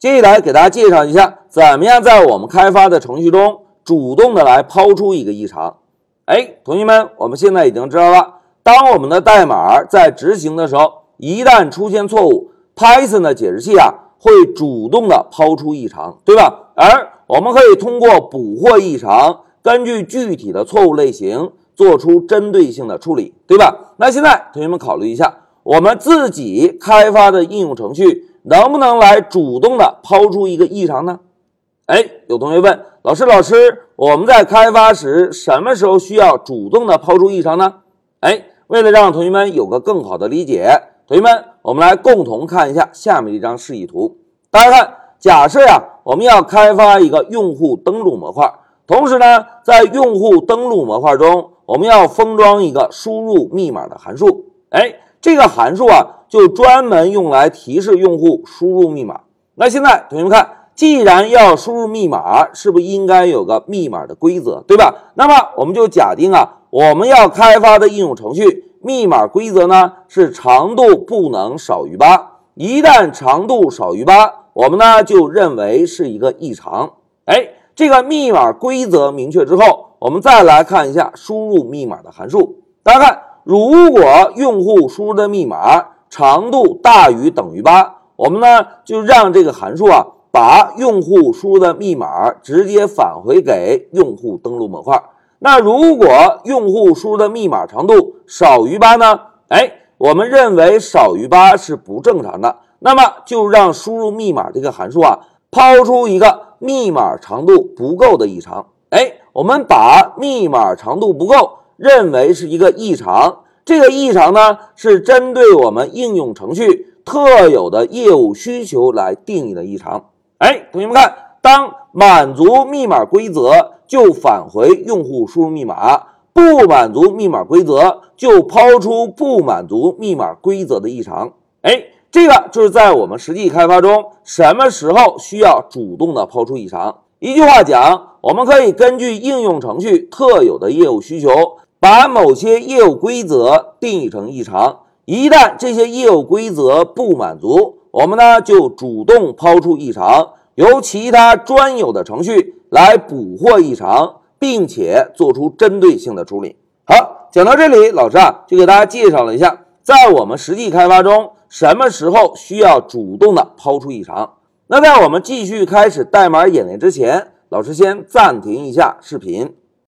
接下来给大家介绍一下，怎么样在我们开发的程序中主动的来抛出一个异常。哎，同学们，我们现在已经知道了，当我们的代码在执行的时候，一旦出现错误，Python 的解释器啊会主动的抛出异常，对吧？而我们可以通过捕获异常，根据具体的错误类型做出针对性的处理，对吧？那现在同学们考虑一下，我们自己开发的应用程序能不能来主动的抛出一个异常呢？哎，有同学问老师，老师，我们在开发时什么时候需要主动的抛出异常呢？哎，为了让同学们有个更好的理解，同学们，我们来共同看一下下面一张示意图。大家看。假设呀，我们要开发一个用户登录模块，同时呢，在用户登录模块中，我们要封装一个输入密码的函数。哎，这个函数啊，就专门用来提示用户输入密码。那现在同学们看，既然要输入密码，是不是应该有个密码的规则，对吧？那么我们就假定啊，我们要开发的应用程序密码规则呢是长度不能少于八，一旦长度少于八。我们呢就认为是一个异常，哎，这个密码规则明确之后，我们再来看一下输入密码的函数。大家看，如果用户输入的密码长度大于等于八，我们呢就让这个函数啊把用户输入的密码直接返回给用户登录模块。那如果用户输入的密码长度少于八呢？哎，我们认为少于八是不正常的。那么就让输入密码这个函数啊，抛出一个密码长度不够的异常。哎，我们把密码长度不够认为是一个异常，这个异常呢是针对我们应用程序特有的业务需求来定义的异常。哎，同学们看，当满足密码规则就返回用户输入密码，不满足密码规则就抛出不满足密码规则的异常。哎。这个就是在我们实际开发中，什么时候需要主动的抛出异常？一句话讲，我们可以根据应用程序特有的业务需求，把某些业务规则定义成异常。一旦这些业务规则不满足，我们呢就主动抛出异常，由其他专有的程序来捕获异常，并且做出针对性的处理。好，讲到这里，老师啊就给大家介绍了一下，在我们实际开发中。什么时候需要主动的抛出异常？那在我们继续开始代码演练之前，老师先暂停一下视频。